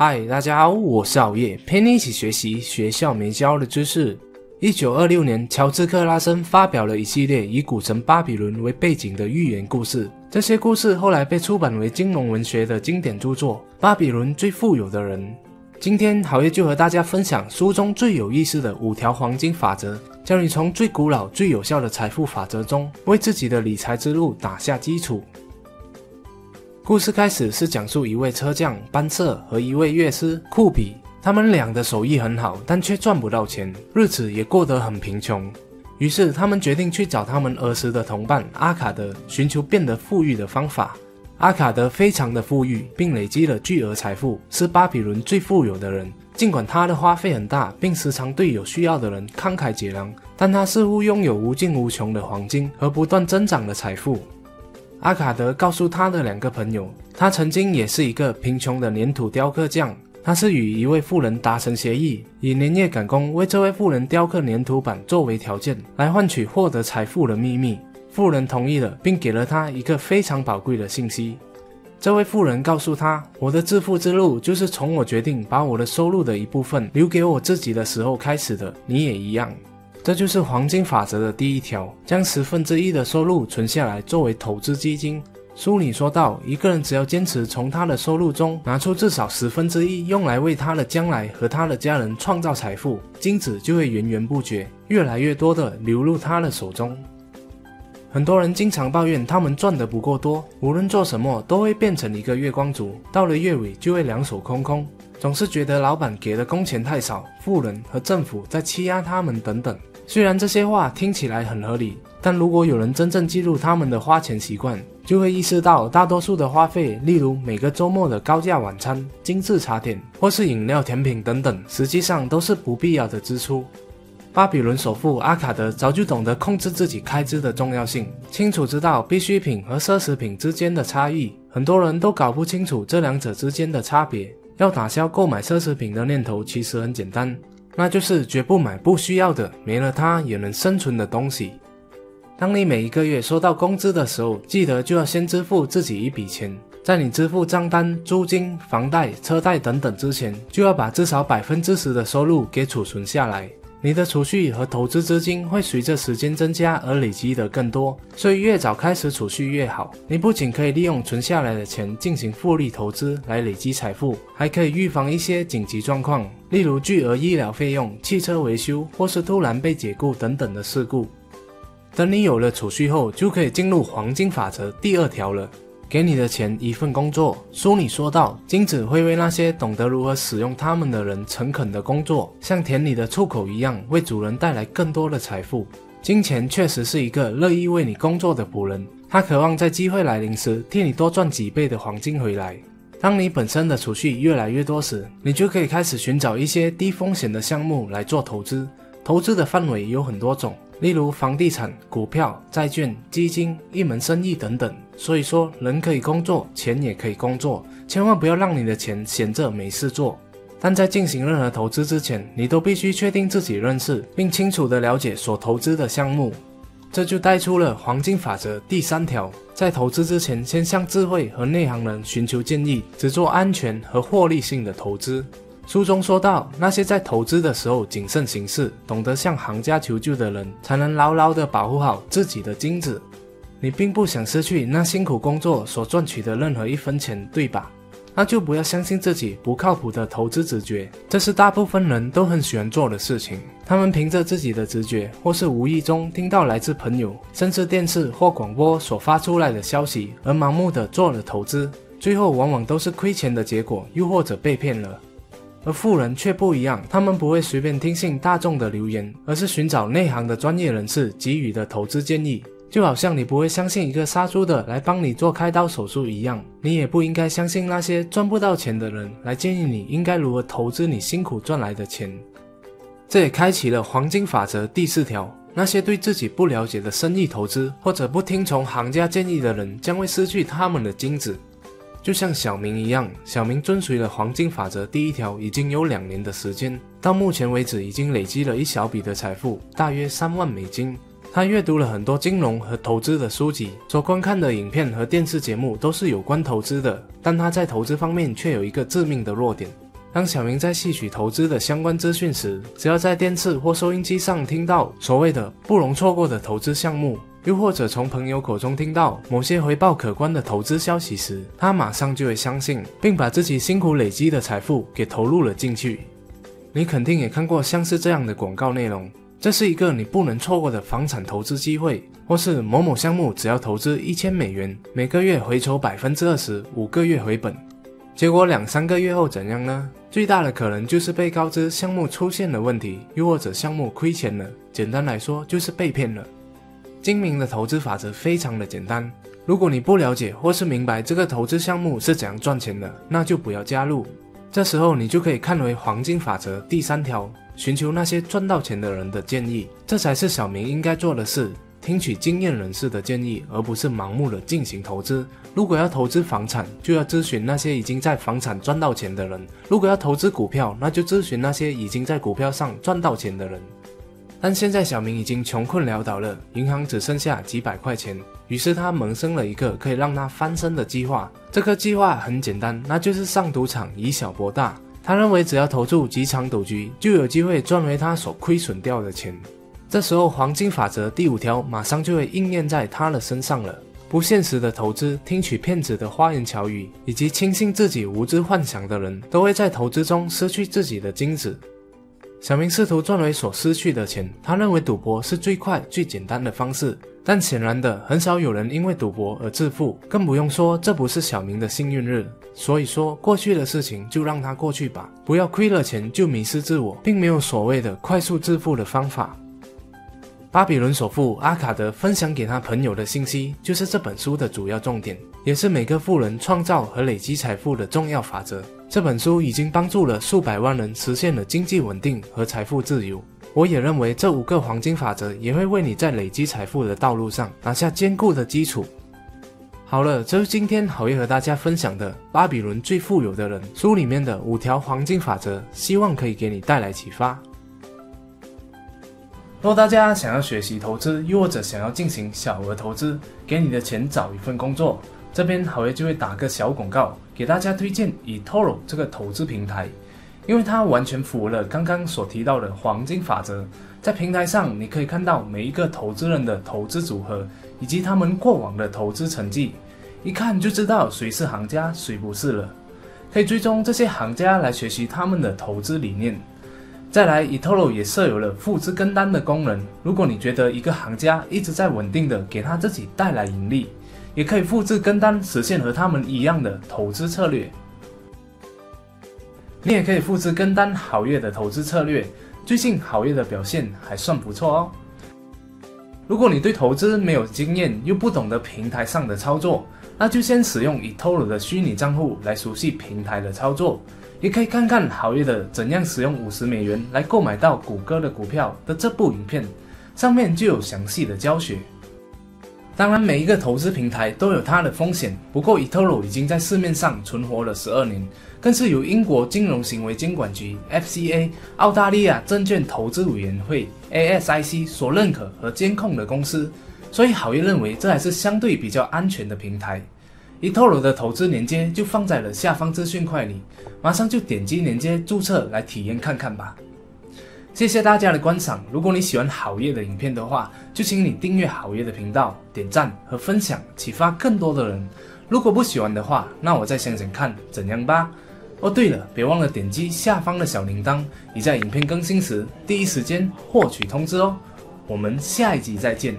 嗨，大家好，我是熬夜，陪你一起学习学校没教的知识。一九二六年，乔治克拉森发表了一系列以古城巴比伦为背景的寓言故事，这些故事后来被出版为金融文学的经典著作《巴比伦最富有的人》。今天，好夜就和大家分享书中最有意思的五条黄金法则，教你从最古老、最有效的财富法则中，为自己的理财之路打下基础。故事开始是讲述一位车匠班瑟和一位乐师库比，他们俩的手艺很好，但却赚不到钱，日子也过得很贫穷。于是他们决定去找他们儿时的同伴阿卡德，寻求变得富裕的方法。阿卡德非常的富裕，并累积了巨额财富，是巴比伦最富有的人。尽管他的花费很大，并时常对有需要的人慷慨解囊，但他似乎拥有无尽无穷的黄金和不断增长的财富。阿卡德告诉他的两个朋友，他曾经也是一个贫穷的粘土雕刻匠。他是与一位富人达成协议，以连夜赶工为这位富人雕刻粘土板作为条件，来换取获得财富的秘密。富人同意了，并给了他一个非常宝贵的信息。这位富人告诉他：“我的致富之路就是从我决定把我的收入的一部分留给我自己的时候开始的。你也一样。”这就是黄金法则的第一条，将十分之一的收入存下来作为投资基金。书里说到，一个人只要坚持从他的收入中拿出至少十分之一，用来为他的将来和他的家人创造财富，金子就会源源不绝，越来越多的流入他的手中。很多人经常抱怨他们赚的不够多，无论做什么都会变成一个月光族，到了月尾就会两手空空。总是觉得老板给的工钱太少，富人和政府在欺压他们等等。虽然这些话听起来很合理，但如果有人真正记录他们的花钱习惯，就会意识到大多数的花费，例如每个周末的高价晚餐、精致茶点或是饮料、甜品等等，实际上都是不必要的支出。巴比伦首富阿卡德早就懂得控制自己开支的重要性，清楚知道必需品和奢侈品之间的差异。很多人都搞不清楚这两者之间的差别。要打消购买奢侈品的念头，其实很简单。那就是绝不买不需要的、没了它也能生存的东西。当你每一个月收到工资的时候，记得就要先支付自己一笔钱。在你支付账单、租金、房贷、车贷等等之前，就要把至少百分之十的收入给储存下来。你的储蓄和投资资金会随着时间增加而累积的更多，所以越早开始储蓄越好。你不仅可以利用存下来的钱进行复利投资来累积财富，还可以预防一些紧急状况，例如巨额医疗费用、汽车维修或是突然被解雇等等的事故。等你有了储蓄后，就可以进入黄金法则第二条了。给你的钱一份工作。书里说到，金子会为那些懂得如何使用它们的人诚恳的工作，像田里的出口一样，为主人带来更多的财富。金钱确实是一个乐意为你工作的仆人，他渴望在机会来临时替你多赚几倍的黄金回来。当你本身的储蓄越来越多时，你就可以开始寻找一些低风险的项目来做投资。投资的范围有很多种。例如房地产、股票、债券、基金、一门生意等等。所以说，人可以工作，钱也可以工作，千万不要让你的钱闲着没事做。但在进行任何投资之前，你都必须确定自己认识并清楚地了解所投资的项目。这就带出了黄金法则第三条：在投资之前，先向智慧和内行人寻求建议，只做安全和获利性的投资。书中说到，那些在投资的时候谨慎行事、懂得向行家求救的人，才能牢牢地保护好自己的金子。你并不想失去那辛苦工作所赚取的任何一分钱，对吧？那就不要相信自己不靠谱的投资直觉，这是大部分人都很喜欢做的事情。他们凭着自己的直觉，或是无意中听到来自朋友，甚至电视或广播所发出来的消息，而盲目的做了投资，最后往往都是亏钱的结果，又或者被骗了。而富人却不一样，他们不会随便听信大众的流言，而是寻找内行的专业人士给予的投资建议。就好像你不会相信一个杀猪的来帮你做开刀手术一样，你也不应该相信那些赚不到钱的人来建议你应该如何投资你辛苦赚来的钱。这也开启了黄金法则第四条：那些对自己不了解的生意投资或者不听从行家建议的人，将会失去他们的金子。就像小明一样，小明遵循了黄金法则第一条已经有两年的时间，到目前为止已经累积了一小笔的财富，大约三万美金。他阅读了很多金融和投资的书籍，所观看的影片和电视节目都是有关投资的，但他在投资方面却有一个致命的弱点，当小明在吸取投资的相关资讯时，只要在电视或收音机上听到所谓的不容错过的投资项目，又或者从朋友口中听到某些回报可观的投资消息时，他马上就会相信，并把自己辛苦累积的财富给投入了进去。你肯定也看过像是这样的广告内容：这是一个你不能错过的房产投资机会，或是某某项目只要投资一千美元，每个月回酬百分之二十，五个月回本。结果两三个月后怎样呢？最大的可能就是被告知项目出现了问题，又或者项目亏钱了。简单来说，就是被骗了。精明的投资法则非常的简单，如果你不了解或是明白这个投资项目是怎样赚钱的，那就不要加入。这时候你就可以看为黄金法则第三条：寻求那些赚到钱的人的建议，这才是小明应该做的事。听取经验人士的建议，而不是盲目的进行投资。如果要投资房产，就要咨询那些已经在房产赚到钱的人；如果要投资股票，那就咨询那些已经在股票上赚到钱的人。但现在小明已经穷困潦倒了，银行只剩下几百块钱，于是他萌生了一个可以让他翻身的计划。这个计划很简单，那就是上赌场以小博大。他认为只要投注几场赌局，就有机会赚回他所亏损掉的钱。这时候，黄金法则第五条马上就会应验在他的身上了。不现实的投资、听取骗子的花言巧语，以及轻信自己无知幻想的人，都会在投资中失去自己的金子。小明试图赚回所失去的钱，他认为赌博是最快、最简单的方式。但显然的，很少有人因为赌博而致富，更不用说这不是小明的幸运日。所以说，过去的事情就让它过去吧，不要亏了钱就迷失自我，并没有所谓的快速致富的方法。巴比伦首富阿卡德分享给他朋友的信息，就是这本书的主要重点，也是每个富人创造和累积财富的重要法则。这本书已经帮助了数百万人实现了经济稳定和财富自由。我也认为这五个黄金法则也会为你在累积财富的道路上拿下坚固的基础。好了，这是今天好业和大家分享的《巴比伦最富有的人》书里面的五条黄金法则，希望可以给你带来启发。若大家想要学习投资，又或者想要进行小额投资，给你的钱找一份工作，这边好爷就会打个小广告，给大家推荐 eToro 这个投资平台，因为它完全符合了刚刚所提到的黄金法则。在平台上，你可以看到每一个投资人的投资组合，以及他们过往的投资成绩，一看就知道谁是行家，谁不是了。可以追踪这些行家来学习他们的投资理念。再来，eToro 也设有了复制跟单的功能。如果你觉得一个行家一直在稳定的给他自己带来盈利，也可以复制跟单，实现和他们一样的投资策略。你也可以复制跟单好业的投资策略。最近好业的表现还算不错哦。如果你对投资没有经验，又不懂得平台上的操作，那就先使用 eToro 的虚拟账户来熟悉平台的操作。也可以看看好业的怎样使用五十美元来购买到谷歌的股票的这部影片，上面就有详细的教学。当然，每一个投资平台都有它的风险，不过 eToro 已经在市面上存活了十二年，更是由英国金融行为监管局 FCA、澳大利亚证券投资委员会 ASIC 所认可和监控的公司，所以好业认为这还是相对比较安全的平台。eToro 的投资链接就放在了下方资讯块里，马上就点击链接注册来体验看看吧。谢谢大家的观赏，如果你喜欢好业的影片的话，就请你订阅好业的频道、点赞和分享，启发更多的人。如果不喜欢的话，那我再想想看怎样吧。哦，对了，别忘了点击下方的小铃铛，你在影片更新时第一时间获取通知哦。我们下一集再见。